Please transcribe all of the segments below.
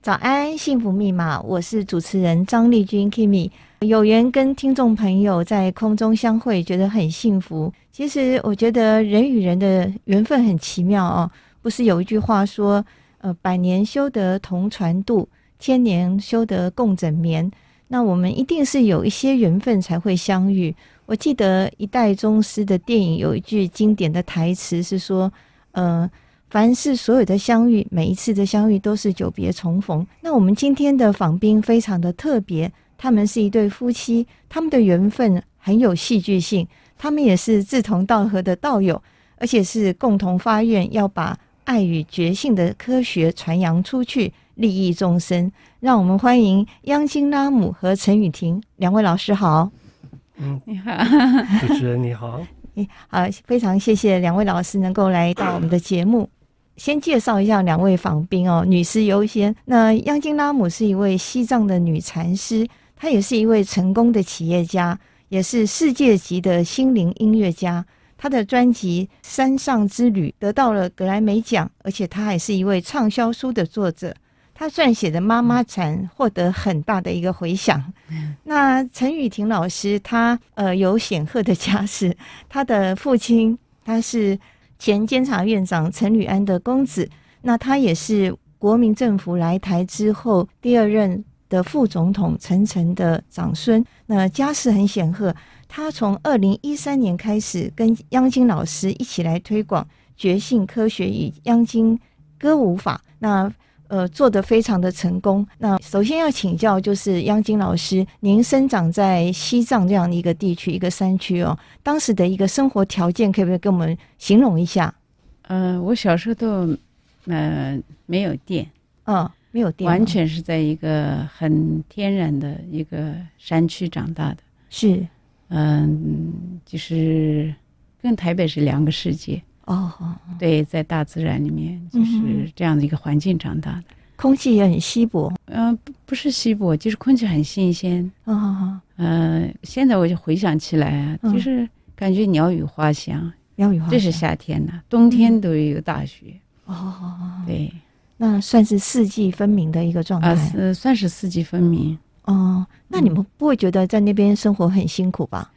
早安，幸福密码，我是主持人张丽君 Kimi。有缘跟听众朋友在空中相会，觉得很幸福。其实我觉得人与人的缘分很奇妙哦。不是有一句话说，呃，百年修得同船渡，千年修得共枕眠。那我们一定是有一些缘分才会相遇。我记得一代宗师的电影有一句经典的台词是说，呃。凡是所有的相遇，每一次的相遇都是久别重逢。那我们今天的访宾非常的特别，他们是一对夫妻，他们的缘分很有戏剧性，他们也是志同道合的道友，而且是共同发愿要把爱与觉性的科学传扬出去，利益众生。让我们欢迎央金拉姆和陈雨婷两位老师好。嗯，你好，主持人你好。好，非常谢谢两位老师能够来到我们的节目。先介绍一下两位访宾哦，女士优先。那央金拉姆是一位西藏的女禅师，她也是一位成功的企业家，也是世界级的心灵音乐家。她的专辑《山上之旅》得到了格莱美奖，而且她还是一位畅销书的作者。她撰写的《妈妈禅》获得很大的一个回响。那陈雨婷老师，她呃有显赫的家世，她的父亲他是。前监察院长陈履安的公子，那他也是国民政府来台之后第二任的副总统陈诚的长孙，那家世很显赫。他从二零一三年开始跟央金老师一起来推广觉性科学与央金歌舞法，那。呃，做得非常的成功。那首先要请教，就是央金老师，您生长在西藏这样的一个地区，一个山区哦，当时的一个生活条件，可不可以跟我们形容一下？呃，我小时候都呃没有电，嗯，没有电，完全是在一个很天然的一个山区长大的。是，嗯、呃，就是跟台北是两个世界。哦，对，在大自然里面就是这样的一个环境长大的，空气也很稀薄。嗯、呃，不不是稀薄，就是空气很新鲜。哦，嗯、呃，现在我就回想起来啊，就是感觉鸟语花香，鸟语花香。这是夏天呢，冬天都有大雪。哦，对，那算是四季分明的一个状态。啊、呃，算是四季分明。哦，那你们不会觉得在那边生活很辛苦吧？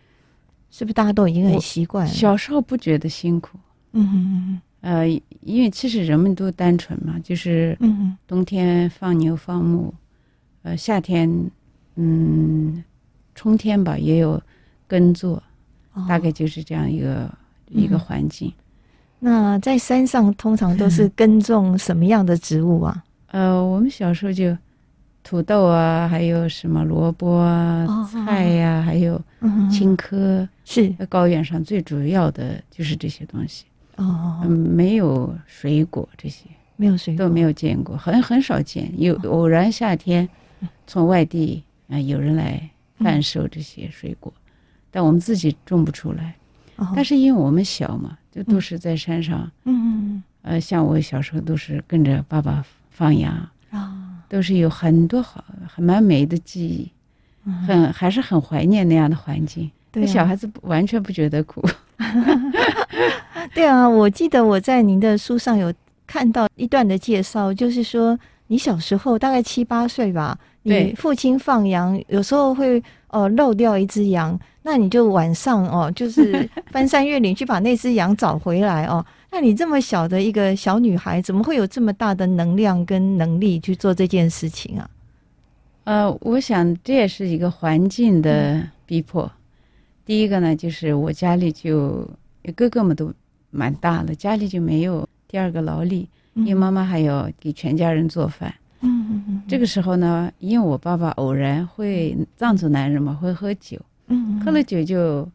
是不是大家都已经很习惯了？小时候不觉得辛苦。嗯嗯嗯，呃，因为其实人们都单纯嘛，就是嗯，冬天放牛放牧，呃，夏天，嗯，春天吧也有耕作，哦，大概就是这样一个，嗯，一个环境。那在山上通常都是耕种什么样的植物啊？呃，我们小时候就土豆啊，还有什么萝卜啊，哦，菜呀，啊，还有青稞，是高原上最主要的就是这些东西。哦，嗯，没有水果这些，没有水果都没有见过，很很少见。有偶然夏天，从外地啊、呃、有人来贩售这些水果，嗯、但我们自己种不出来。哦、但是因为我们小嘛，就都是在山上。嗯嗯嗯。呃，像我小时候都是跟着爸爸放羊啊、哦，都是有很多好很蛮美的记忆，嗯、很还是很怀念那样的环境。对、啊，小孩子完全不觉得苦。对啊，我记得我在您的书上有看到一段的介绍，就是说你小时候大概七八岁吧，你父亲放羊，有时候会哦、呃、漏掉一只羊，那你就晚上哦，就是 翻山越岭去把那只羊找回来哦。那你这么小的一个小女孩，怎么会有这么大的能量跟能力去做这件事情啊？呃，我想这也是一个环境的逼迫。嗯、第一个呢，就是我家里就哥哥们都。蛮大了，家里就没有第二个劳力，因为妈妈还要给全家人做饭。嗯嗯嗯。这个时候呢，因为我爸爸偶然会藏族男人嘛，会喝酒。嗯。喝了酒就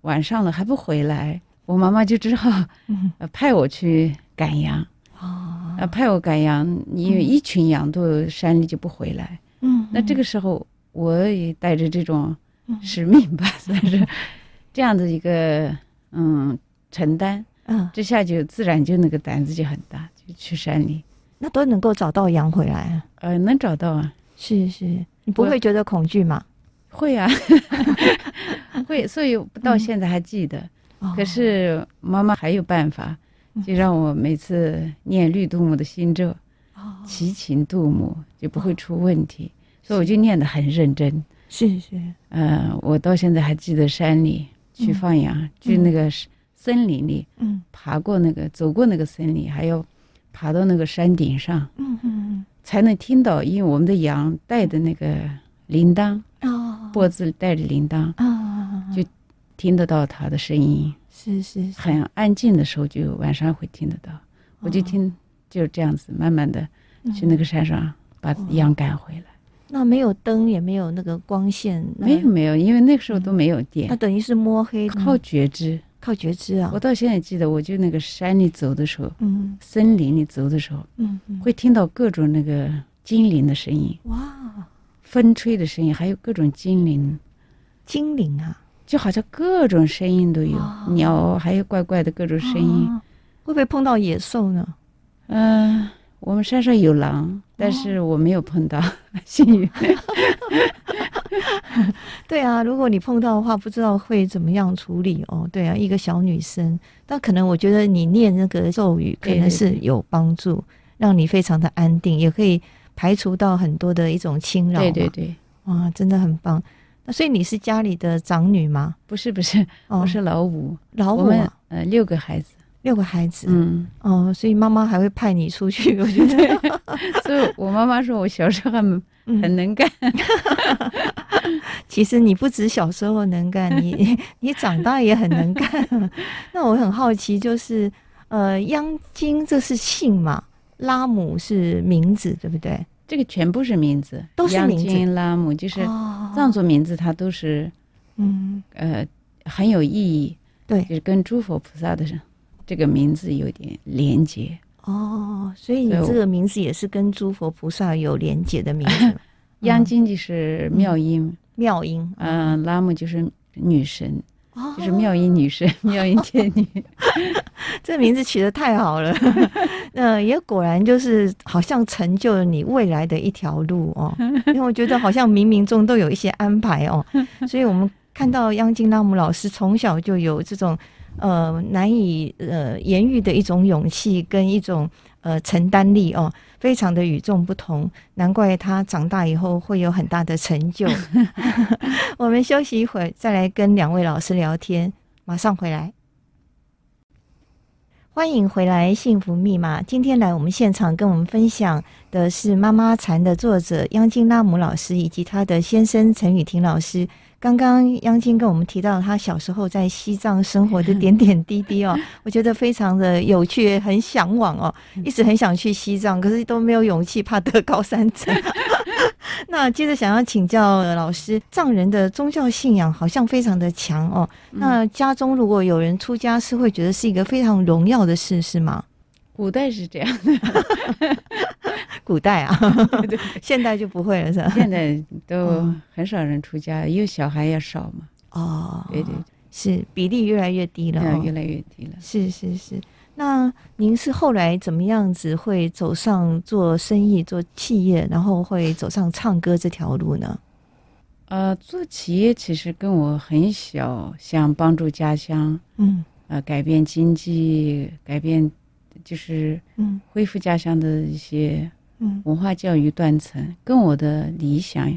晚上了还不回来，我妈妈就只好 派我去赶羊。哦。呃，派我赶羊，因为一群羊都山里就不回来。嗯。那这个时候我也带着这种使命吧，算是 这样的一个嗯承担。嗯，这下就自然就那个胆子就很大，就去山里，那都能够找到羊回来啊。呃，能找到啊，是是，你不会觉得恐惧吗？会啊，会，所以到现在还记得。嗯、可是妈妈还有办法，就让我每次念绿度母的心咒，齐秦度母，就不会出问题。所以我就念得很认真。是是，嗯、呃，我到现在还记得山里去放羊，去那个森林里，嗯，爬过那个，走过那个森林，还要爬到那个山顶上，嗯嗯嗯，才能听到，因为我们的羊带的那个铃铛，哦，脖子带着铃铛，啊，就听得到它的声音。是是，很安静的时候，就晚上会听得到。我就听，就这样子，慢慢的去那个山上把羊赶回来。那没有灯，也没有那个光线，没有没有，因为那个时候都没有电。那等于是摸黑，靠觉知，靠觉知啊！我到现在记得，我就那个山里走的时候，嗯，森林里走的时候，嗯，会听到各种那个精灵的声音，哇，风吹的声音，还有各种精灵，精灵啊。就好像各种声音都有，鸟还有怪怪的各种声音，会不会碰到野兽呢？嗯，我们山上有狼，但是我没有碰到，幸运。对啊，如果你碰到的话，不知道会怎么样处理哦。对啊，一个小女生，但可能我觉得你念那个咒语可能是有帮助，让你非常的安定，也可以排除到很多的一种侵扰。对对对，哇，真的很棒。那所以你是家里的长女吗？不是不是，我是老五，老五啊，呃，六个孩子，六个孩子，嗯，哦，所以妈妈还会派你出去，我觉得，所以我妈妈说我小时候很很能干。其实你不止小时候能干，你 你长大也很能干。那我很好奇，就是呃，央金这是姓嘛？拉姆是名字，对不对？这个全部是名字，都是名字。央金拉姆就是藏族名字，它都是，嗯呃很有意义，对，就是跟诸佛菩萨的这个名字有点连接。哦，所以你这个名字也是跟诸佛菩萨有连接的名字。央金就是妙音，妙音，嗯，拉姆就是女神。就是妙音女神，妙音天女，这名字取得太好了。那也果然就是好像成就了你未来的一条路哦。因为我觉得好像冥冥中都有一些安排哦。所以我们看到央金拉姆老师从小就有这种呃难以呃言喻的一种勇气跟一种呃承担力哦。非常的与众不同，难怪他长大以后会有很大的成就。我们休息一会儿，再来跟两位老师聊天，马上回来。欢迎回来，《幸福密码》。今天来我们现场跟我们分享的是《妈妈禅》的作者央金拉姆老师以及他的先生陈雨婷老师。刚刚央金跟我们提到他小时候在西藏生活的点点滴滴哦，我觉得非常的有趣，很向往哦，一直很想去西藏，可是都没有勇气，怕得高山症。那接着想要请教老师，藏人的宗教信仰好像非常的强哦。那家中如果有人出家，是会觉得是一个非常荣耀的事，是吗？古代是这样的，古代啊，对现代就不会了，是吧？现在都很少人出家，因为小孩也少嘛。哦，对对，是比例越来越低了，越来越低了。是是是。那您是后来怎么样子会走上做生意、做企业，然后会走上唱歌这条路呢？呃，做企业其实跟我很小，想帮助家乡，嗯，呃，改变经济，改变。就是嗯，恢复家乡的一些嗯。文化教育断层，跟我的理想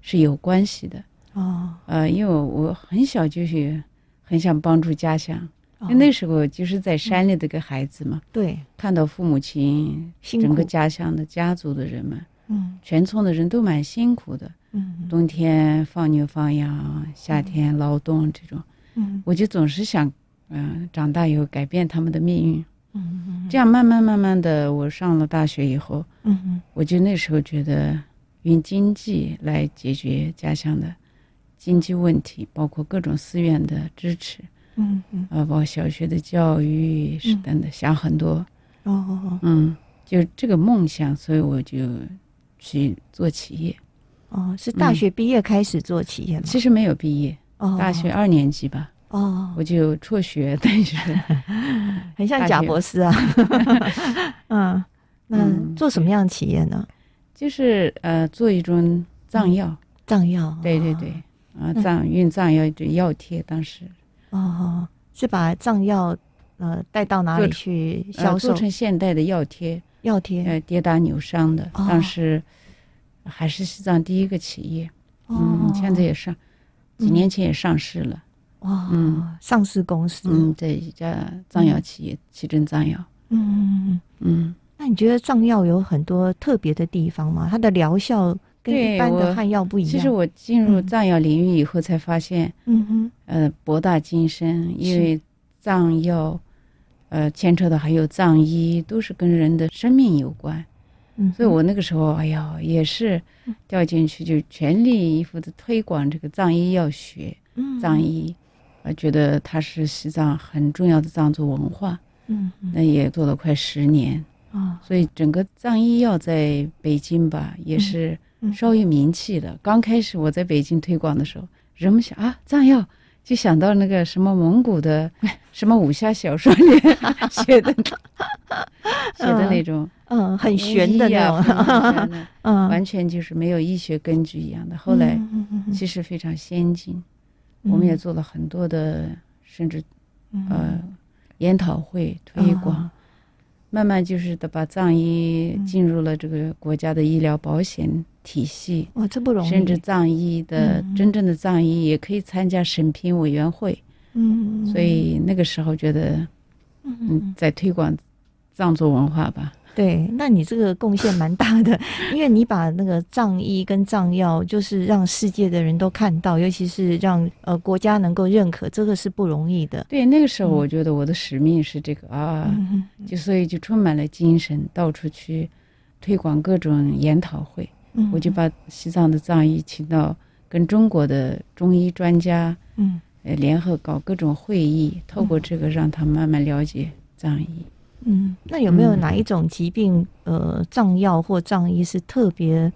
是有关系的哦。呃，因为我很小就是很想帮助家乡，因为那时候就是在山里的个孩子嘛，对，看到父母亲整个家乡的家族的人们，嗯，全村的人都蛮辛苦的，嗯，冬天放牛放羊，夏天劳动这种，嗯，我就总是想，嗯，长大以后改变他们的命运。嗯，这样慢慢慢慢的，我上了大学以后，嗯，我就那时候觉得用经济来解决家乡的经济问题，包括各种寺院的支持，嗯嗯，啊，包括小学的教育是等等，想很多，哦哦嗯，就这个梦想，所以我就去做企业。哦，是大学毕业开始做企业吗？其实没有毕业，哦，大学二年级吧。哦，我就辍学，但是 很像贾博士啊。嗯，那做什么样的企业呢？就是呃，做一种藏药，藏药。对对对，啊，藏运藏药的药贴，当时哦，是把藏药呃带到哪里去销售？做成现代的药贴，药贴，呃，跌打扭伤的，哦当时还是西藏第一个企业，嗯，哦现在也上，几年前也上市了，哇，嗯上市公司，嗯，对一家藏药企业，奇珍藏药，嗯，嗯，那你觉得藏药有很多特别的地方吗？它的疗效跟一般的汉药不一样。其实我进入藏药领域以后才发现，嗯。哼，呃，博大精深，因为藏药，呃，牵扯的还有藏医，都是跟人的生命有关。嗯，所以我那个时候，哎呀，也是掉进去，就全力以赴的推广这个藏医药学、嗯。藏医，呃，觉得它是西藏很重要的藏族文化。嗯嗯那也做了快十年，啊，所以整个藏医药在北京吧，也是嗯稍有名气的。刚开始我在北京推广的时候，人们想啊，藏药就想到那个什么蒙古的 什么武侠小说里写的 写的那种。嗯，很玄的那种，种，嗯，完全就是没有医学根据一样的。后来其实非常先进，嗯我们也做了很多的，甚至嗯。呃研讨会推广，啊慢慢就是的把藏医嗯。进入了这个国家的医疗保险体系，哇，这不容易，甚至藏医的嗯真正的藏医也可以参加审评委员会，嗯，所以那个时候觉得嗯嗯。在推广藏族文化吧。对，那你这个贡献蛮大的，因为你把那个藏医跟藏药，就是让世界的人都看到，尤其是让呃国家能够认可，这个是不容易的。对，那个时候嗯我觉得我的使命是这个啊，嗯就所以就充满了精神，到处去推广各种研讨会。嗯我就把西藏的藏医请到跟中国的中医专家嗯呃联合搞各种会议，透过这个让他们慢慢了解藏医。嗯，那有没有哪一种疾病，呃，藏药或藏医是特别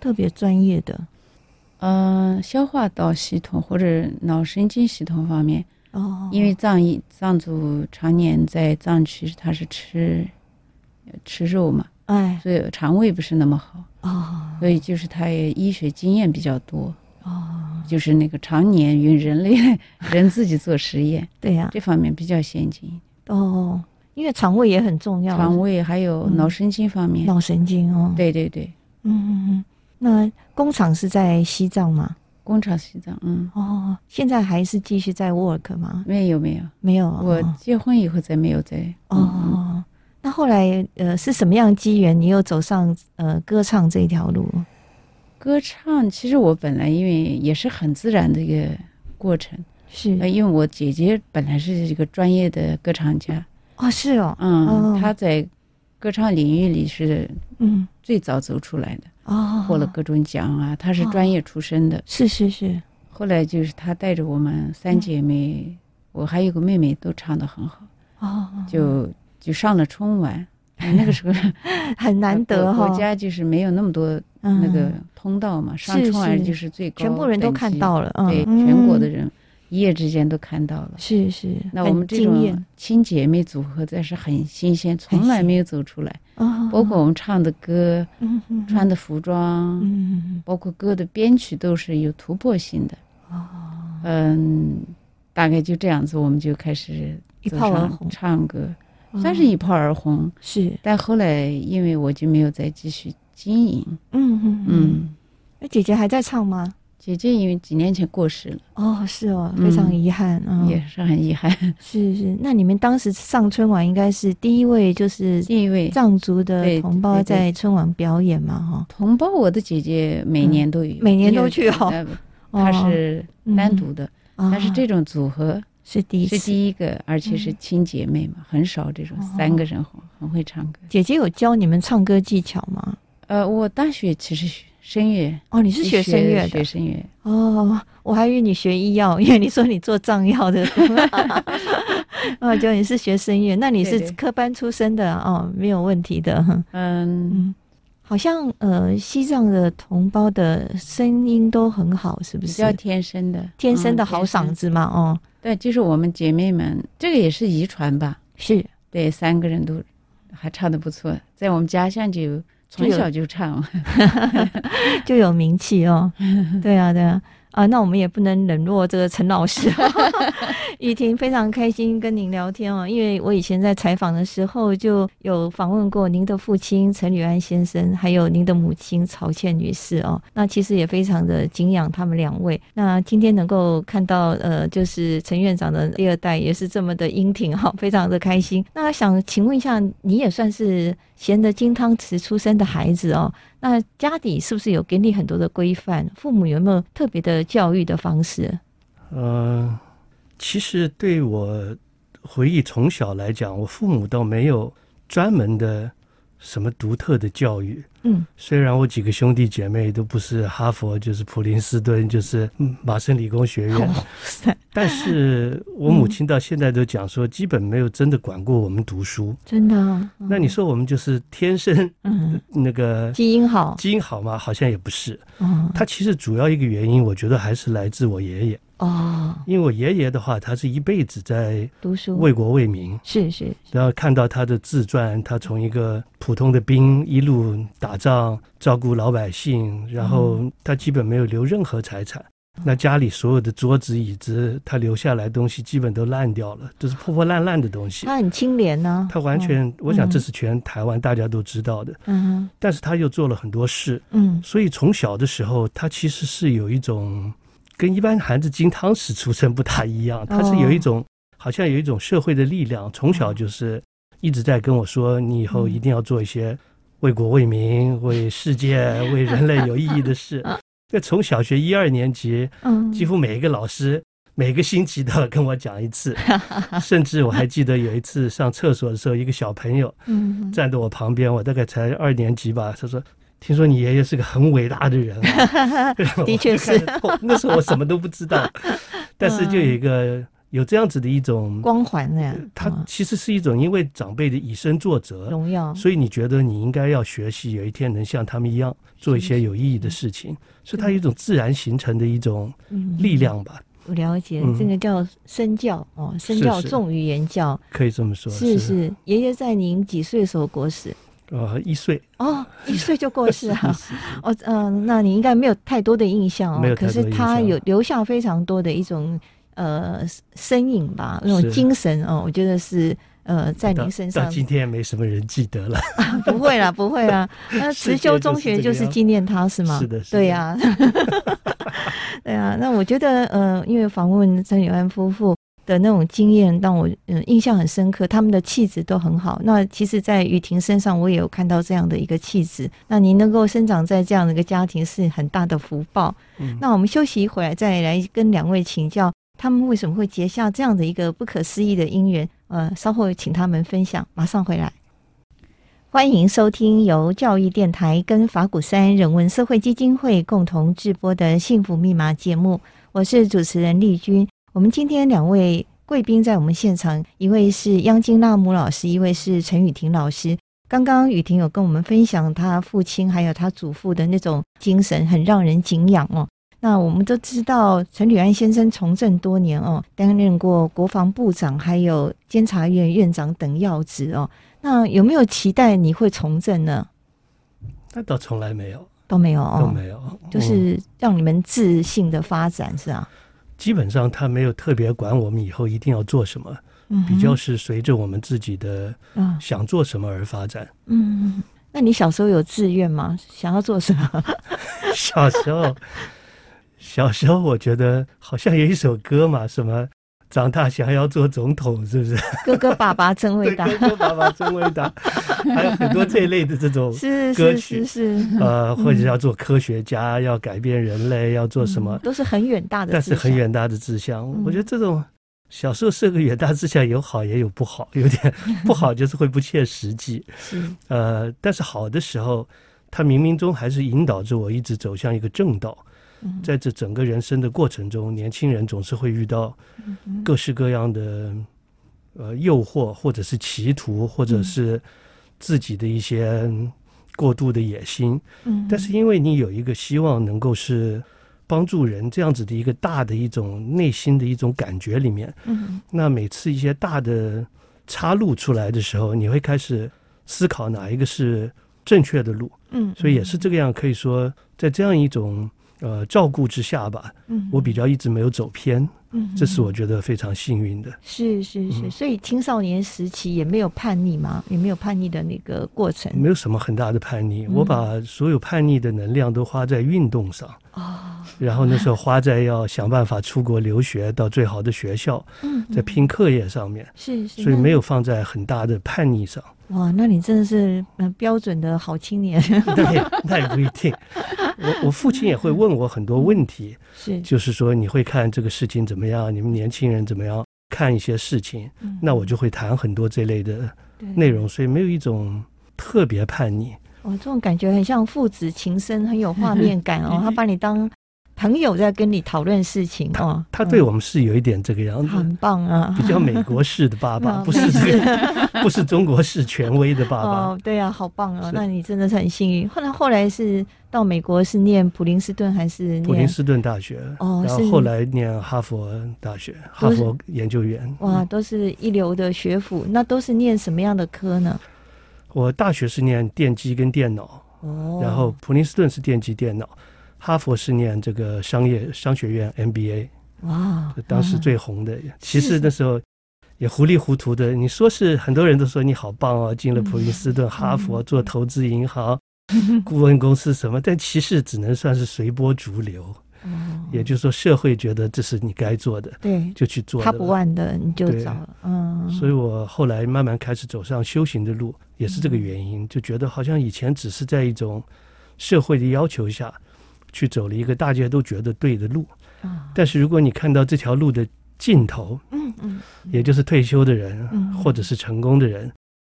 特别专业的？嗯、消化道系统或者脑神经系统方面，哦，因为藏医藏族常年在藏区，他是吃吃肉嘛，哎。所以肠胃不是那么好，哦。所以就是他也医学经验比较多，哦，就是那个常年与人类 人自己做实验，对呀、这方面比较先进。哦，因为肠胃也很重要，肠胃还有脑神经方面，脑神经哦，，对对对，嗯嗯嗯，那工厂是在西藏吗？工厂西藏，嗯，哦，现在还是继续在 work 吗？没有没有，没有，我哦结婚以后再没有再，嗯嗯。哦，那后来呃是什么样的机缘，你又走上呃歌唱这条路？歌唱其实我本来因为也是很自然的一个过程，是。呃，因为我姐姐本来是一个专业的歌唱家，哦，是哦，嗯，哦。她在歌唱领域里是嗯，最早走出来的，哦，获了各种奖啊，他是专业出身的。是是是，后来就是他带着我们三姐妹，我还有个妹妹，都唱的很好，哦，就就上了春晚。哎 那个时候 很难得哈、国国家就是没有那么多那个嗯。通道嘛，上春晚就是最高，全部人都看，到了，嗯，对，嗯全国的人一夜之间都看到了。是是，那我们这种亲姐妹组合，在是很新鲜，从来没有走出来。哦，包括我们唱的歌、穿的服装，包括歌的编曲都是有突破性的。哦，嗯，大概就这样子，我们就开始一炮而红。唱歌，嗯算是一炮而红。是，但后来因为我就没有再继续经营，嗯，嗯，那姐姐还在唱吗？姐姐因为几年前过世了，哦，是哦，嗯非常遗憾，嗯，也是很遗憾。是是。那你们当时上春晚，应该是第一位就是第一位藏族的同胞在春晚表演嘛，哈，同胞，我的姐姐每年都有，每年都去哦呃 她是单独的，哦但是这种组合是第一是次。第一个，而且是亲姐妹嘛，很少这种三个人很很会唱歌。姐姐有教你们唱歌技巧吗？呃，我大学其实学声乐，哦，你是学声乐的学声乐。哦，我还以为你学医药，因为你说你做藏药的，哦，就你是学声乐，那你是科班出身的哦，没有问题的。嗯，嗯，好像呃，西藏的同胞的声音都很好，是不是？比较天生的，天生的嗯好嗓。子嘛，哦，对，就是我们姐妹们，这个也是遗传吧？是对，三个人都还唱的不错，在我们家乡就从小就唱。就有名气哦。对啊，对啊。啊，那我们也不能冷落这个陈老师。雨婷非常开心跟您聊天哦，因为我以前在采访的时候就有访问过您的父亲陈履安先生，还有您的母亲曹倩女士哦。那其实也非常的敬仰他们两位。那今天能够看到呃，就是陈院长的第二代也是这么的英挺哈，非常的开心。那想请问一下，你也算是衔着金汤匙出生的孩子哦？那家底是不是有给你很多的规范？父母有没有特别的教育的方式？嗯、呃，其实对我回忆从小来讲，我父母倒没有专门的什么独特的教育。嗯，虽然我几个兄弟姐妹都不是哈佛，就是普林斯顿，就是麻省理工学院，哦、但是我母亲到现在都讲说，基本没有真的管过我们读书。真的、哦？那你说我们就是天生嗯那个基因好？基因好吗？好像也不是。哦，他其实主要一个原因，我觉得还是来自我爷爷。哦，因为我爷爷的话，他是一辈子在读书，为国为民，是是。然后看到他的自传，他从一个普通的兵一路打仗，照顾老百姓，然后他基本没有留任何财产。嗯、那家里所有的桌子椅子，他留下来的东西基本都烂掉了，就是破破烂烂的东西。他很清廉呢、啊，他完全，哦、我想这是全台湾大家都知道的。嗯，但是他又做了很多事。嗯，所以从小的时候，他其实是有一种。跟一般孩子金汤匙出生不大一样，他是有一种，好像有一种社会的力量，从小就是一直在跟我说，你以后一定要做一些为国为民、为世界、为人类有意义的事。那从小学一二年级，几乎每一个老师每个星期都要跟我讲一次，甚至我还记得有一次上厕所的时候，一个小朋友站在我旁边，我大概才二年级吧，他说。听说你爷爷是个很伟大的人啊，的确是。那时候我什么都不知道，但是就有一个有这样子的一种光环呢。他其实是一种因为长辈的以身作则，荣耀，所以你觉得你应该要学习，有一天能像他们一样做一些有意义的事情，所以它有一种自然形成的一种力量吧。我了解，这个叫身教哦，身教重于言教，可以这么说。是。是，爷爷在您几岁的时候过世？呃，一岁哦，一岁就过世啊！哦，嗯、呃，那你应该没有太多的印象哦。可是他有留下非常多的一种呃身影吧，那种精神哦，我觉得是呃在您身上。到今天没什么人记得了。啊、不会啦，不会啦。那慈修中学就是纪念他是吗？是的，是的。对呀、啊，对啊。那我觉得呃，因为访问陈永安夫妇。的那种经验让我嗯印象很深刻，他们的气质都很好。那其实，在雨婷身上，我也有看到这样的一个气质。那您能够生长在这样的一个家庭，是很大的福报。嗯，那我们休息一会儿，再来跟两位请教，他们为什么会结下这样的一个不可思议的姻缘？呃，稍后请他们分享。马上回来，欢迎收听由教育电台跟法鼓山人文社会基金会共同制播的《幸福密码》节目，我是主持人丽君。我们今天两位贵宾在我们现场，一位是央金拉姆老师，一位是陈雨婷老师。刚刚雨婷有跟我们分享她父亲还有她祖父的那种精神，很让人敬仰哦。那我们都知道，陈履安先生从政多年哦，担任过国防部长，还有监察院院长等要职哦。那有没有期待你会从政呢？那倒从来没有，都没有哦，都没有，就是让你们自信的发展，是啊。基本上他没有特别管我们以后一定要做什么，嗯、比较是随着我们自己的想做什么而发展。嗯，那你小时候有志愿吗？想要做什么？小时候，小时候我觉得好像有一首歌嘛，什么。长大想要做总统，是不是？哥哥爸爸真伟大，哥哥爸爸真伟大，还有很多这一类的这种歌曲，是是是，是。呃，或者要做科学家，嗯、要改变人类，要做什么，都是很远大的，但是很远大的志向。嗯、我觉得这种小时候设个远大志向，有好也有不好，有点不好就是会不切实际。是。呃，但是好的时候，他冥冥中还是引导着我一直走向一个正道。在这整个人生的过程中，年轻人总是会遇到各式各样的呃诱惑，或者是歧途，或者是自己的一些过度的野心。嗯，但是因为你有一个希望能够是帮助人这样子的一个大的一种内心的一种感觉里面，嗯，那每次一些大的岔路出来的时候，你会开始思考哪一个是正确的路。嗯，所以也是这个样，可以说在这样一种。呃照顾之下吧，嗯，我比较一直没有走偏。嗯，这是我觉得非常幸运的。是是是，所以青少年时期也没有叛逆吗？也没有叛逆的那个过程？没有什么很大的叛逆，我把所有叛逆的能量都花在运动上。哦，然后那时候花在要想办法出国留学到最好的学校，嗯，在拼课业上面。是是，所以没有放在很大的叛逆上。哇，那你真的是标准的好青年。那也那也不一定。我我父亲也会问我很多问题，是就是说你会看这个事情怎么样？你们年轻人怎么样看一些事情？那我就会谈很多这类的内容，所以没有一种特别叛逆。哦，这种感觉很像父子情深，很有画面感哦。他把你当。朋友在跟你讨论事情哦，他对我们是有一点这个样子，很棒啊，比较美国式的爸爸，不是这个，不是中国式权威的爸爸。哦，对啊，好棒啊！那你真的是很幸运。后来后来是到美国是念普林斯顿还是普林斯顿大学？哦，然后后来念哈佛大学，哈佛研究院。哇，都是一流的学府。那都是念什么样的科呢？我大学是念电机跟电脑，哦，然后普林斯顿是电机电脑。哈佛是念这个商业商学院 MBA，哇，当时最红的。其实那时候也糊里糊涂的。你说是很多人都说你好棒哦，进了普林斯顿、哈佛做投资银行、顾问公司什么，但其实只能算是随波逐流。也就是说，社会觉得这是你该做的，对，就去做。他不万的你就走了，嗯。所以我后来慢慢开始走上修行的路，也是这个原因，就觉得好像以前只是在一种社会的要求下。去走了一个大家都觉得对的路，但是如果你看到这条路的尽头，嗯嗯，也就是退休的人，或者是成功的人，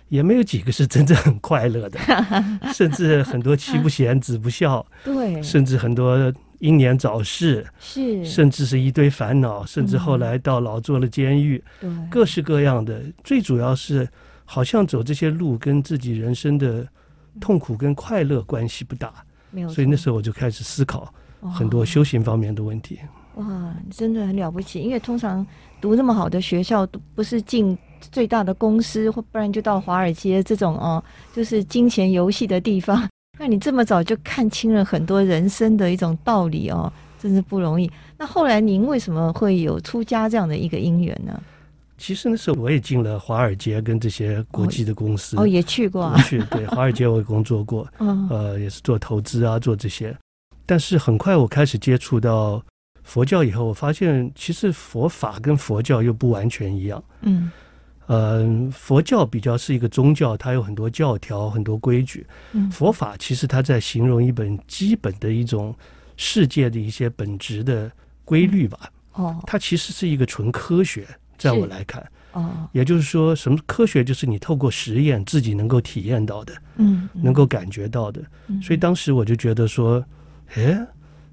也没有几个是真正很快乐的，甚至很多妻不贤子不孝，对，甚至很多英年早逝，是，甚至是一堆烦恼，甚至后来到老做了监狱，对，各式各样的。最主要是，好像走这些路跟自己人生的痛苦跟快乐关系不大。没有，所以那时候我就开始思考很多修行方面的问题。哇，真的很了不起！因为通常读那么好的学校，都不是进最大的公司，或不然就到华尔街这种哦，就是金钱游戏的地方。那你这么早就看清了很多人生的一种道理哦，真是不容易。那后来您为什么会有出家这样的一个因缘呢？其实那时候我也进了华尔街跟这些国际的公司哦，也去过啊，去对 华尔街我也工作过，呃，也是做投资啊，做这些。但是很快我开始接触到佛教以后，我发现其实佛法跟佛教又不完全一样。嗯，呃，佛教比较是一个宗教，它有很多教条、很多规矩。嗯，佛法其实它在形容一本基本的一种世界的一些本质的规律吧。哦，它其实是一个纯科学。在我来看，哦，也就是说，什么科学就是你透过实验自己能够体验到的，嗯，能够感觉到的。所以当时我就觉得说，诶，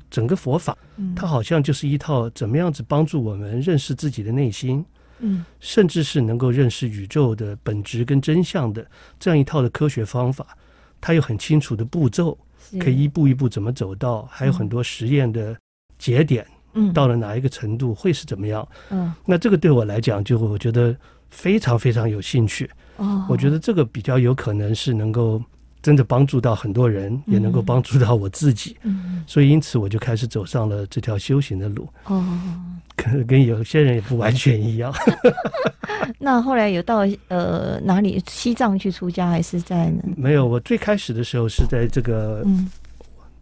整个佛法，它好像就是一套怎么样子帮助我们认识自己的内心，嗯，甚至是能够认识宇宙的本质跟真相的这样一套的科学方法。它有很清楚的步骤，可以一步一步怎么走到，还有很多实验的节点。到了哪一个程度会是怎么样？嗯，那这个对我来讲，就我觉得非常非常有兴趣。哦，我觉得这个比较有可能是能够真的帮助到很多人，嗯、也能够帮助到我自己。嗯，所以因此我就开始走上了这条修行的路。哦，可能跟有些人也不完全一样。那后来有到呃哪里西藏去出家，还是在呢？没有，我最开始的时候是在这个。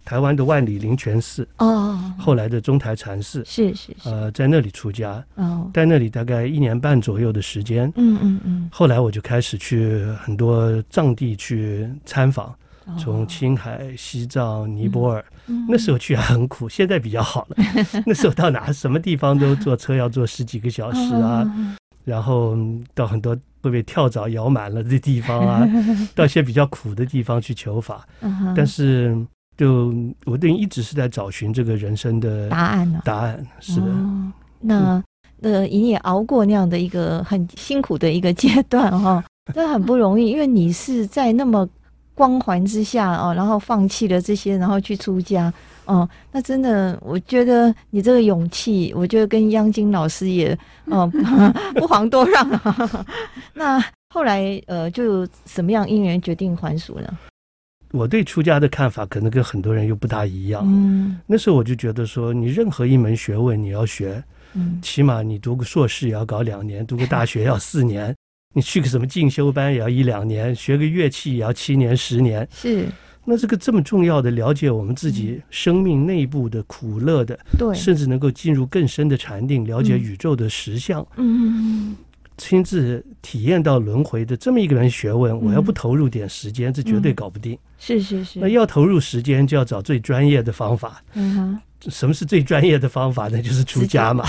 嗯。台湾的万里灵泉寺哦，后来的中台禅寺是是是，呃，在那里出家哦，在那里大概一年半左右的时间，嗯嗯嗯，后来我就开始去很多藏地去参访，从青海、西藏、尼泊尔，那时候去还很苦，现在比较好了。那时候到哪什么地方都坐车要坐十几个小时啊，然后到很多会被跳蚤咬满了的地方啊，到一些比较苦的地方去求法，但是。就我等于一直是在找寻这个人生的答案呢。答案是的。哦、那呃，你也熬过那样的一个很辛苦的一个阶段哈，这很不容易，因为你是在那么光环之下哦，然后放弃了这些，然后去出家哦。那真的，我觉得你这个勇气，我觉得跟央金老师也 哦 不遑多让啊。那后来呃，就什么样因缘决定还俗呢？我对出家的看法可能跟很多人又不大一样。嗯，那时候我就觉得说，你任何一门学问你要学，嗯，起码你读个硕士也要搞两年，读个大学要四年，你去个什么进修班也要一两年，学个乐器也要七年十年。是。那这个这么重要的了解我们自己生命内部的苦乐的，对，甚至能够进入更深的禅定，了解宇宙的实相，嗯，亲自体验到轮回的这么一个人学问，我要不投入点时间，这绝对搞不定。是是是。那要投入时间，就要找最专业的方法。嗯哼。什么是最专业的方法呢？就是出家嘛。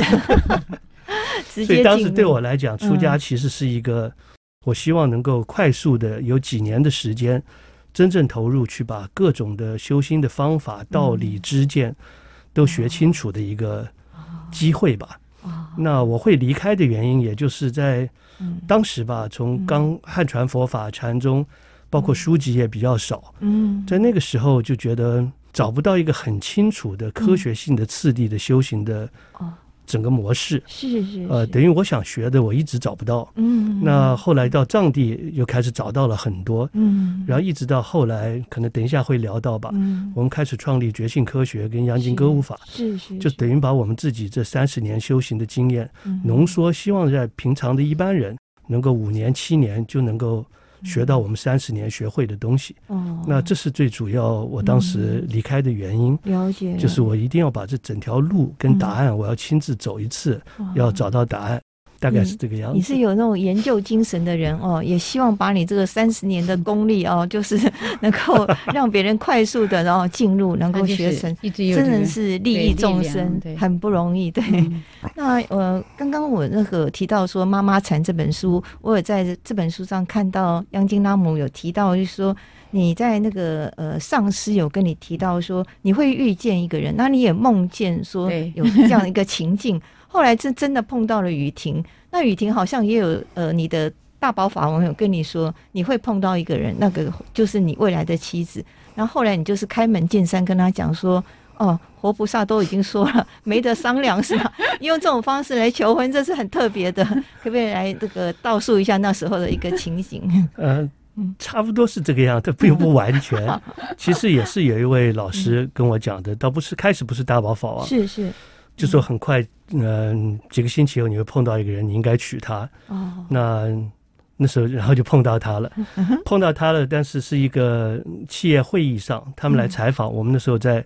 所以当时对我来讲，出家其实是一个，我希望能够快速的有几年的时间。真正投入去把各种的修心的方法、道理、知见都学清楚的一个机会吧。那我会离开的原因，也就是在当时吧，从刚汉传佛法禅宗，包括书籍也比较少。在那个时候就觉得找不到一个很清楚的科学性的次第的修行的。整个模式。是是，是。呃，等于我想学的我一直找不到，嗯，那后来到藏地又开始找到了很多，嗯，然后一直到后来，可能等一下会聊到吧，嗯，我们开始创立觉性科学跟央金歌舞法，是是，是，就等于把我们自己这三十年修行的经验浓缩，希望在平常的一般人能够五年七年就能够。学到我们三十年学会的东西，哦，那这是最主要。我当时离开的原因，了解，就是我一定要把这整条路跟答案，我要亲自走一次，要找到答案。大概是这个样子。你是有那种研究精神的人哦，也希望把你这个三十年的功力哦，就是能够让别人快速的然后进入，能够学 成，真的是利益众生，很不容易。对，那呃，刚刚我那个提到说《妈妈禅》这本书，我有在这本书上看到央金拉姆有提到，就是说你在那个呃上司有跟你提到说你会遇见一个人，那你也梦见说有这样一个情境。后来真真的碰到了雨婷，那雨婷好像也有呃，你的大宝法王有跟你说你会碰到一个人，那个就是你未来的妻子。然后后来你就是开门见山跟他讲说，哦，活菩萨都已经说了，没得商量是吧？用这种方式来求婚，这是很特别的，可不可以来这个倒述一下那时候的一个情形？呃，差不多是这个样，子并不完全。其实也是有一位老师跟我讲的，倒不是开始不是大宝法王，是是。就说很快，嗯、呃，几个星期后你会碰到一个人，你应该娶她。哦，那那时候然后就碰到她了，碰到她了，但是是一个企业会议上，他们来采访。我们那时候在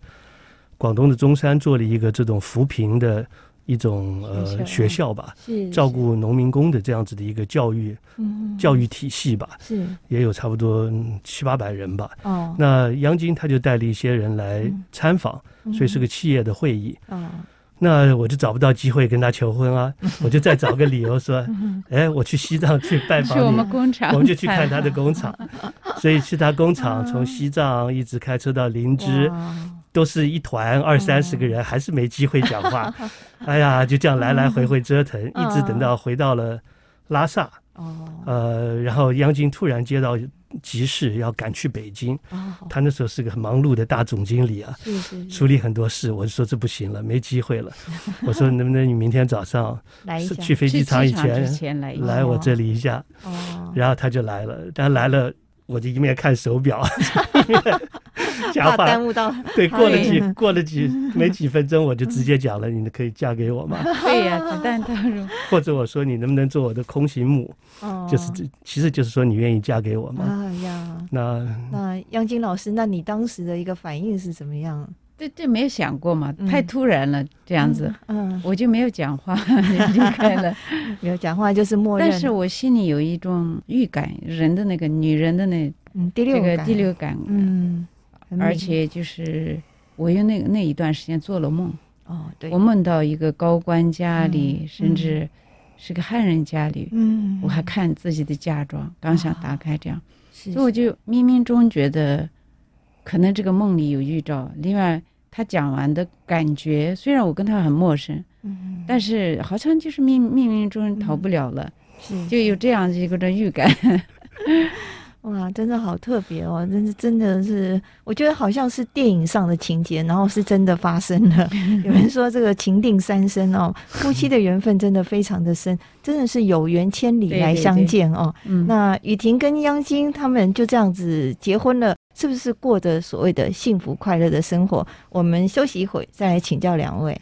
广东的中山做了一个这种扶贫的一种呃学校吧，照顾农民工的这样子的一个教育教育体系吧，是也有差不多七八百人吧。哦，那央金他就带了一些人来参访，所以是个企业的会议。哦。那我就找不到机会跟他求婚啊，我就再找个理由说，哎，我去西藏去拜访你，我们工厂，我们就去看他的工厂，所以去他工厂，从西藏一直开车到林芝，都是一团二三十个人，还是没机会讲话，哎呀，就这样来来回回折腾，一直等到回到了拉萨，呃，然后央金突然接到。急事要赶去北京，他那时候是个很忙碌的大总经理啊，处理很多事。我就说这不行了，没机会了。我说能不能你明天早上去飞机场以前来我这里一下？然后他就来了，但来了我就一面看手表，一面 讲话，耽误到 对，过了几过了几 没几分钟，我就直接讲了，你可以嫁给我吗？对呀，子弹倒入。或者我说你能不能做我的空行母？哦，就是这，其实就是说你愿意嫁给我吗？哎呀，那那央金老师，那你当时的一个反应是怎么样？这这，没有想过嘛，太突然了，这样子，嗯，我就没有讲话，离开了，没有讲话就是默认。但是我心里有一种预感，人的那个女人的那嗯第六这个第六感，嗯，而且就是我用那个那一段时间做了梦，哦，对，我梦到一个高官家里，甚至。是个汉人家里，嗯，我还看自己的嫁妆，刚想打开这样，所以我就冥冥中觉得，可能这个梦里有预兆。另外，他讲完的感觉，虽然我跟他很陌生，嗯，但是好像就是冥冥冥中逃不了了，是就有这样一个的预感。哇，真的好特别哦！真是真的是，我觉得好像是电影上的情节，然后是真的发生了。有人说这个情定三生哦，夫妻的缘分真的非常的深，真的是有缘千里来相见哦。对对对，那雨婷跟央金他们就这样子结婚了，是不是过着所谓的幸福快乐的生活？我们休息一会，再来请教两位。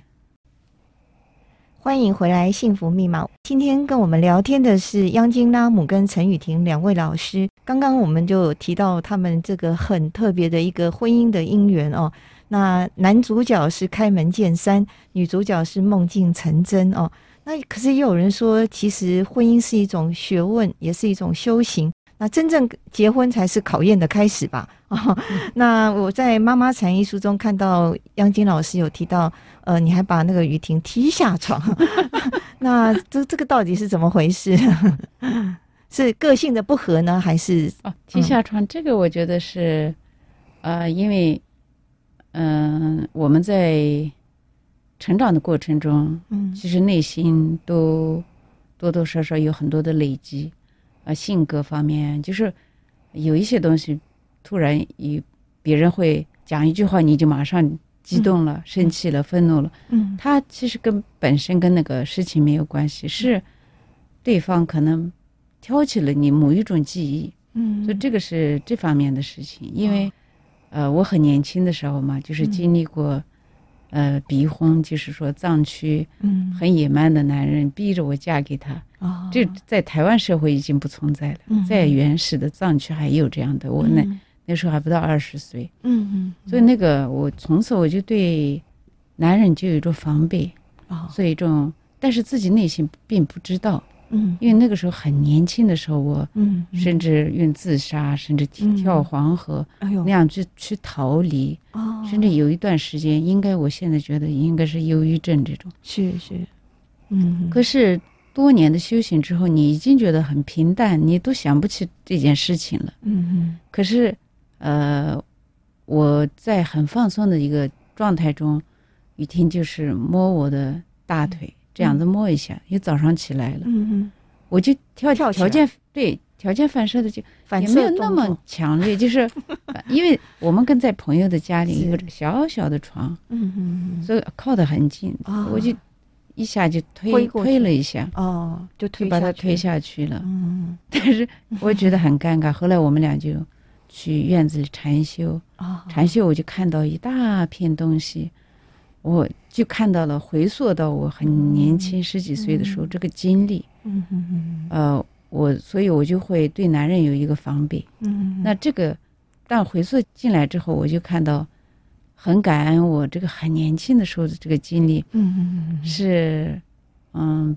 欢迎回来，《幸福密码》。今天跟我们聊天的是央金拉姆跟陈雨婷两位老师。刚刚我们就提到他们这个很特别的一个婚姻的姻缘哦。那男主角是开门见山，女主角是梦境成真哦。那可是也有人说，其实婚姻是一种学问，也是一种修行。那真正结婚才是考验的开始吧？啊、哦，那我在《妈妈禅一》书中看到央金老师有提到，呃，你还把那个雨婷踢下床，那这这个到底是怎么回事？是个性的不合呢，还是哦踢下床？这个我觉得是，呃，因为嗯、呃，我们在成长的过程中，嗯，其实内心都多多少少有很多的累积。啊，性格方面就是有一些东西，突然与别人会讲一句话，你就马上激动了、嗯、生气了、愤怒了。嗯，他其实跟本身跟那个事情没有关系，是对方可能挑起了你某一种记忆。嗯，所以这个是这方面的事情。因为呃，我很年轻的时候嘛，就是经历过。呃，逼婚就是说藏区，嗯，很野蛮的男人逼着我嫁给他，哦，这在台湾社会已经不存在了，嗯，在原始的藏区还有这样的。我那、嗯、那时候还不到二十岁，嗯嗯，所以那个我从此我就对男人就有一种防备，哦，所以一种，但是自己内心并不知道。嗯，因为那个时候很年轻的时候，我嗯，甚至用自杀，嗯、甚至跳黄河，嗯、那样去去逃离，哦，甚至有一段时间，应该我现在觉得应该是忧郁症这种，是是，嗯，可是多年的修行之后，你已经觉得很平淡，你都想不起这件事情了，嗯嗯，可是，呃，我在很放松的一个状态中，雨婷就是摸我的大腿。这样子摸一下，一早上起来了，嗯嗯，我就跳条件对条件反射的就也没有那么强烈，就是 因为我们跟在朋友的家里一个小小的床，嗯嗯，所以靠得很近，我就一下就推推了一下，哦，就推把他推下去了，嗯，但是我觉得很尴尬。后来我们俩就去院子里禅修，禅修我就看到一大片东西。我就看到了，回溯到我很年轻十几岁的时候，这个经历，嗯嗯嗯，呃，我所以，我就会对男人有一个防备，嗯，那这个，但回溯进来之后，我就看到，很感恩我这个很年轻的时候的这个经历，嗯嗯嗯是，嗯，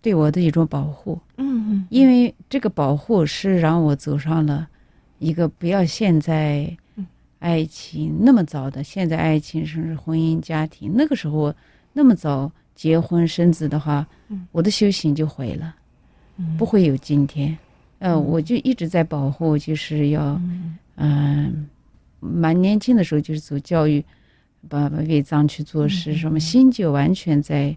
对我的一种保护，嗯嗯，因为这个保护是让我走上了一个不要现在。爱情那么早的，现在爱情甚至婚姻家庭，那个时候那么早结婚生子的话，嗯、我的修行就毁了，嗯、不会有今天。呃，嗯、我就一直在保护，就是要，嗯，蛮、呃、年轻的时候就是走教育，把为藏区做事，嗯、什么心就完全在，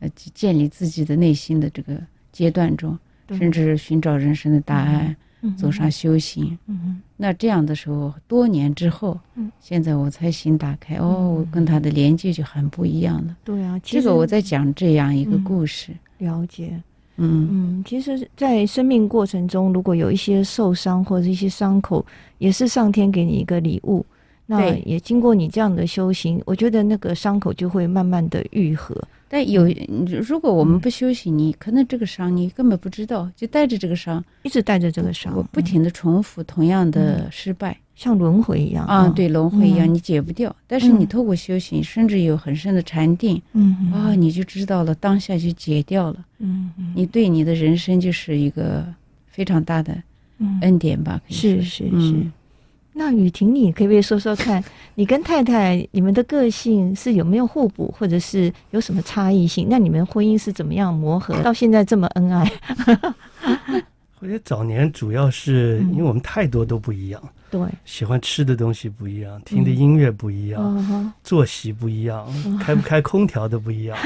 呃，建立自己的内心的这个阶段中，嗯、甚至寻找人生的答案。嗯走上修行，那这样的时候，多年之后，嗯，现在我才心打开，哦，我跟他的连接就很不一样了。对啊，这个我在讲这样一个故事，了解，嗯嗯，其实，在生命过程中，如果有一些受伤或者一些伤口，也是上天给你一个礼物。那也经过你这样的修行，我觉得那个伤口就会慢慢的愈合。但有，如果我们不修行，你可能这个伤你根本不知道，就带着这个伤，一直带着这个伤，我不停的重复同样的失败，像轮回一样啊，对，轮回一样，你解不掉。但是你透过修行，甚至有很深的禅定，嗯，啊，你就知道了，当下就解掉了。嗯，你对你的人生就是一个非常大的恩典吧？是是是。那雨婷，你可不可以说说看，你跟太太你们的个性是有没有互补，或者是有什么差异性？那你们婚姻是怎么样磨合 到现在这么恩爱？我觉得早年主要是因为我们太多都不一样，对，喜欢吃的东西不一样，听的音乐不一样，作息不一样，开不开空调都不一样，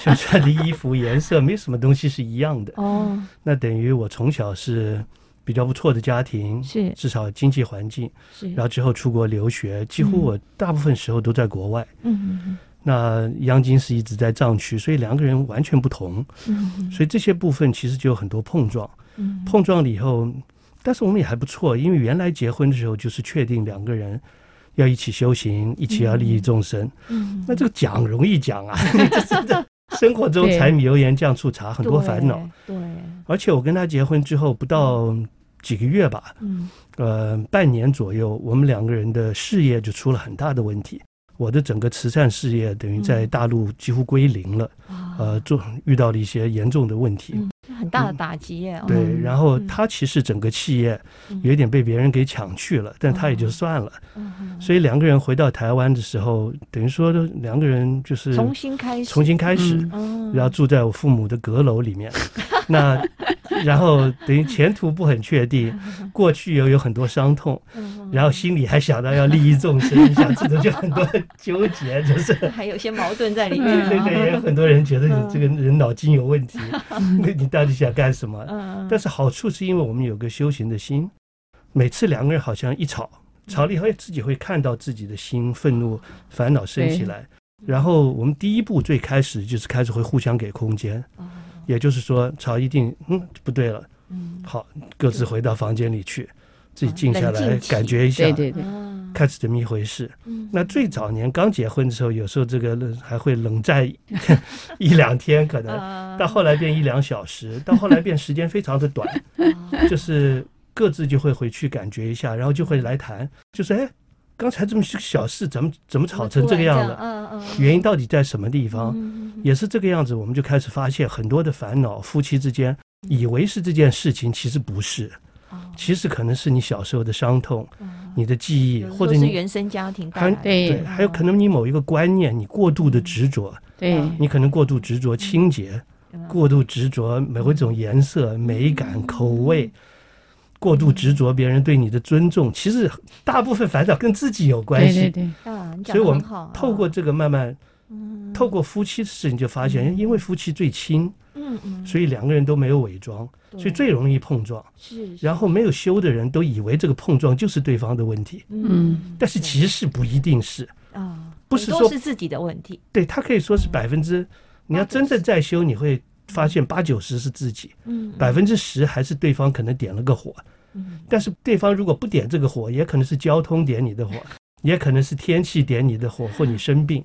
想穿的衣服颜色没什么东西是一样的。哦，那等于我从小是。比较不错的家庭，是至少经济环境，是然后之后出国留学，几乎我大部分时候都在国外。嗯嗯嗯。那央金是一直在藏区，所以两个人完全不同。嗯嗯。所以这些部分其实就有很多碰撞。嗯。碰撞了以后，但是我们也还不错，因为原来结婚的时候就是确定两个人要一起修行，一起要利益众生。嗯，那这个讲容易讲啊，生活中柴米油盐酱醋茶很多烦恼。对，而且我跟他结婚之后不到几个月吧，嗯，呃，半年左右，我们两个人的事业就出了很大的问题。我的整个慈善事业等于在大陆几乎归零了，呃，做遇到了一些严重的问题。很大的打击耶！对，然后他其实整个企业有一点被别人给抢去了，但他也就算了。所以两个人回到台湾的时候，等于说两个人就是重新开始，重新开始，然后住在我父母的阁楼里面。那然后等于前途不很确定，过去又有很多伤痛，然后心里还想到要利益众生，你想这种就很多纠结，就是还有些矛盾在里面。对对对，也有很多人觉得你这个人脑筋有问题，那你到底想干什么？但是好处是因为我们有个修行的心，每次两个人好像一吵，吵了以后自己会看到自己的心愤怒、烦恼升起来，然后我们第一步最开始就是开始会互相给空间。也就是说，吵一定嗯不对了，嗯，好，各自回到房间里去，自己静下来感觉一下，对对对，开始这么一回事。那最早年刚结婚的时候，有时候这个还会冷战一两天，可能到后来变一两小时，到后来变时间非常的短，就是各自就会回去感觉一下，然后就会来谈，就是哎。刚才这么小事，怎么怎么吵成这个样子？嗯嗯，原因到底在什么地方？也是这个样子，我们就开始发现很多的烦恼。夫妻之间以为是这件事情，其实不是，其实可能是你小时候的伤痛，你的记忆，或者你原生家庭，还对，还有可能你某一个观念，你过度的执着，对，你可能过度执着清洁，过度执着某一种颜色、美感、口味。过度执着别人对你的尊重，其实大部分烦恼跟自己有关系。对对对，所以我们透过这个慢慢，透过夫妻的事情就发现，因为夫妻最亲，嗯嗯，所以两个人都没有伪装，所以最容易碰撞。是，然后没有修的人都以为这个碰撞就是对方的问题，嗯，但是其实不一定是。啊，不是说是自己的问题。对，他可以说是百分之，你要真正在修，你会发现八九十是自己，嗯，百分之十还是对方可能点了个火。但是对方如果不点这个火，也可能是交通点你的火，也可能是天气点你的火，或你生病，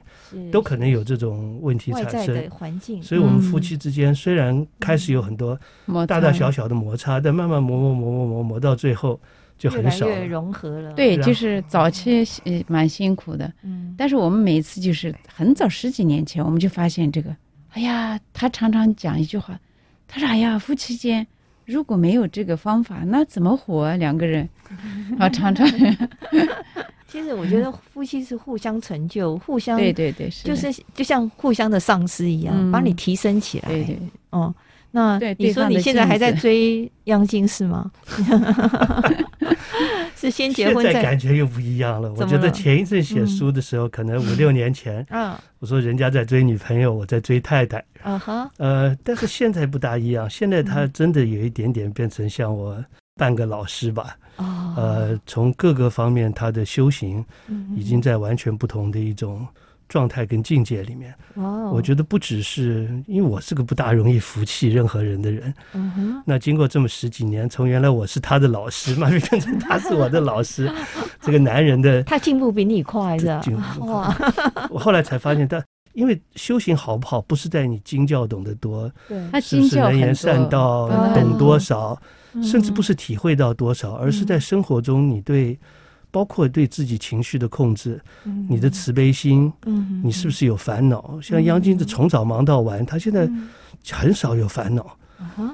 都可能有这种问题产生。环境，所以我们夫妻之间虽然开始有很多大大小小的摩擦，但慢慢磨磨磨磨磨磨到最后就很少越，融合了。对，就是早期呃蛮辛苦的，嗯，但是我们每一次就是很早十几年前我们就发现这个，哎呀，他常常讲一句话，他说：“哎呀，夫妻间。”如果没有这个方法，那怎么活啊？两个人啊，常常。其实我觉得夫妻是互相成就，互相对对对，就是就像互相的上司一样，把你提升起来。对对，哦，那你说你现在还在追央金是吗？是先结婚，现在感觉又不一样了。我觉得前一阵写书的时候，可能五六年前，我说人家在追女朋友，我在追太太。啊哈，呃，但是现在不大一样，现在他真的有一点点变成像我半个老师吧。呃，从各个方面他的修行，已经在完全不同的一种。状态跟境界里面，哦我觉得不只是因为我是个不大容易服气任何人的人。嗯那经过这么十几年，从原来我是他的老师，慢慢变成他是我的老师，这个男人的他进步比你快的。哇！我后来才发现，他因为修行好不好，不是在你经教懂得多，对是不是能言善道懂多少，甚至不是体会到多少，而是在生活中你对。包括对自己情绪的控制，你的慈悲心，你是不是有烦恼？像央金子从早忙到晚，他现在很少有烦恼，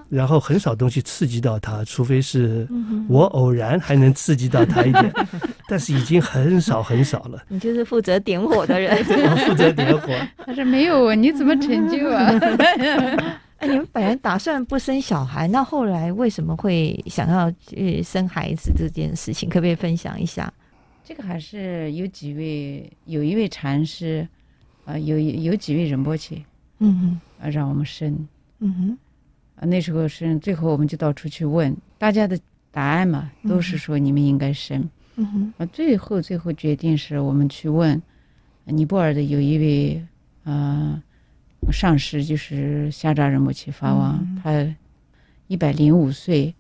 然后很少东西刺激到他，除非是我偶然还能刺激到他一点，但是已经很少很少了。你就是负责点火的人，我负责点火。他说没有，你怎么成就啊？哎，你们本来打算不生小孩，那后来为什么会想要去生孩子这件事情，可不可以分享一下？这个还是有几位，有一位禅师，啊、呃，有有几位仁波切，嗯哼，啊，让我们生，嗯哼，啊，那时候生，最后我们就到处去问，大家的答案嘛，都是说你们应该生，嗯哼，啊，最后最后决定是我们去问，尼泊尔的有一位，啊、呃。上师就是夏扎仁波切法王，嗯、他一百零五岁，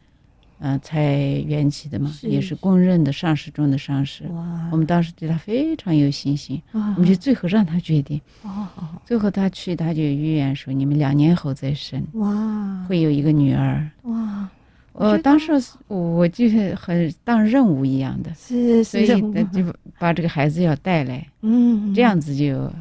呃，才缘起的嘛，是也是公认的上师中的上师。哇！我们当时对他非常有信心，我们就最后让他决定。哦，最后他去，他就预言说：“你们两年后再生，哇，会有一个女儿。”哇！我当时我就是很当任务一样的，是，所以他就把这个孩子要带来，嗯，这样子就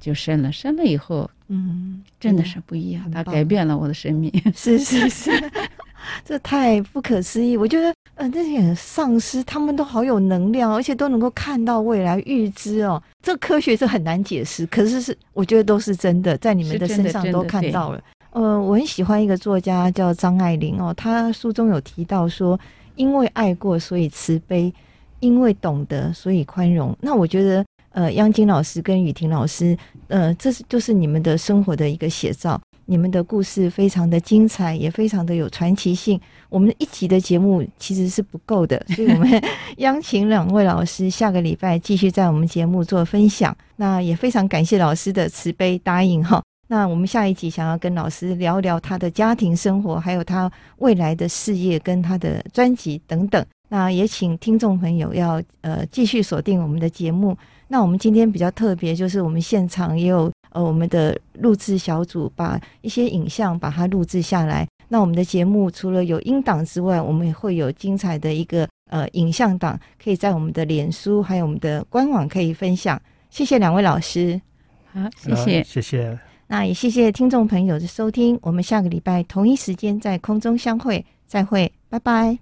就生了，生了以后，嗯，真的是不一样，它改变了我的生命。是 是是。这太不可思议！我觉得，呃，这些丧尸他们都好有能量，而且都能够看到未来、预知哦。这科学是很难解释，可是是我觉得都是真的，在你们的身上都看到了。呃，我很喜欢一个作家叫张爱玲哦，她书中有提到说，因为爱过，所以慈悲；因为懂得，所以宽容。那我觉得，呃，央金老师跟雨婷老师，呃，这是就是你们的生活的一个写照。你们的故事非常的精彩，也非常的有传奇性。我们一集的节目其实是不够的，所以我们邀请两位老师下个礼拜继续在我们节目做分享。那也非常感谢老师的慈悲答应哈。那我们下一集想要跟老师聊聊他的家庭生活，还有他未来的事业跟他的专辑等等。那也请听众朋友要呃继续锁定我们的节目。那我们今天比较特别，就是我们现场也有。呃，我们的录制小组把一些影像把它录制下来。那我们的节目除了有音档之外，我们也会有精彩的一个呃影像档，可以在我们的脸书还有我们的官网可以分享。谢谢两位老师，好，谢谢，谢谢。那也谢谢听众朋友的收听，我们下个礼拜同一时间在空中相会，再会，拜拜。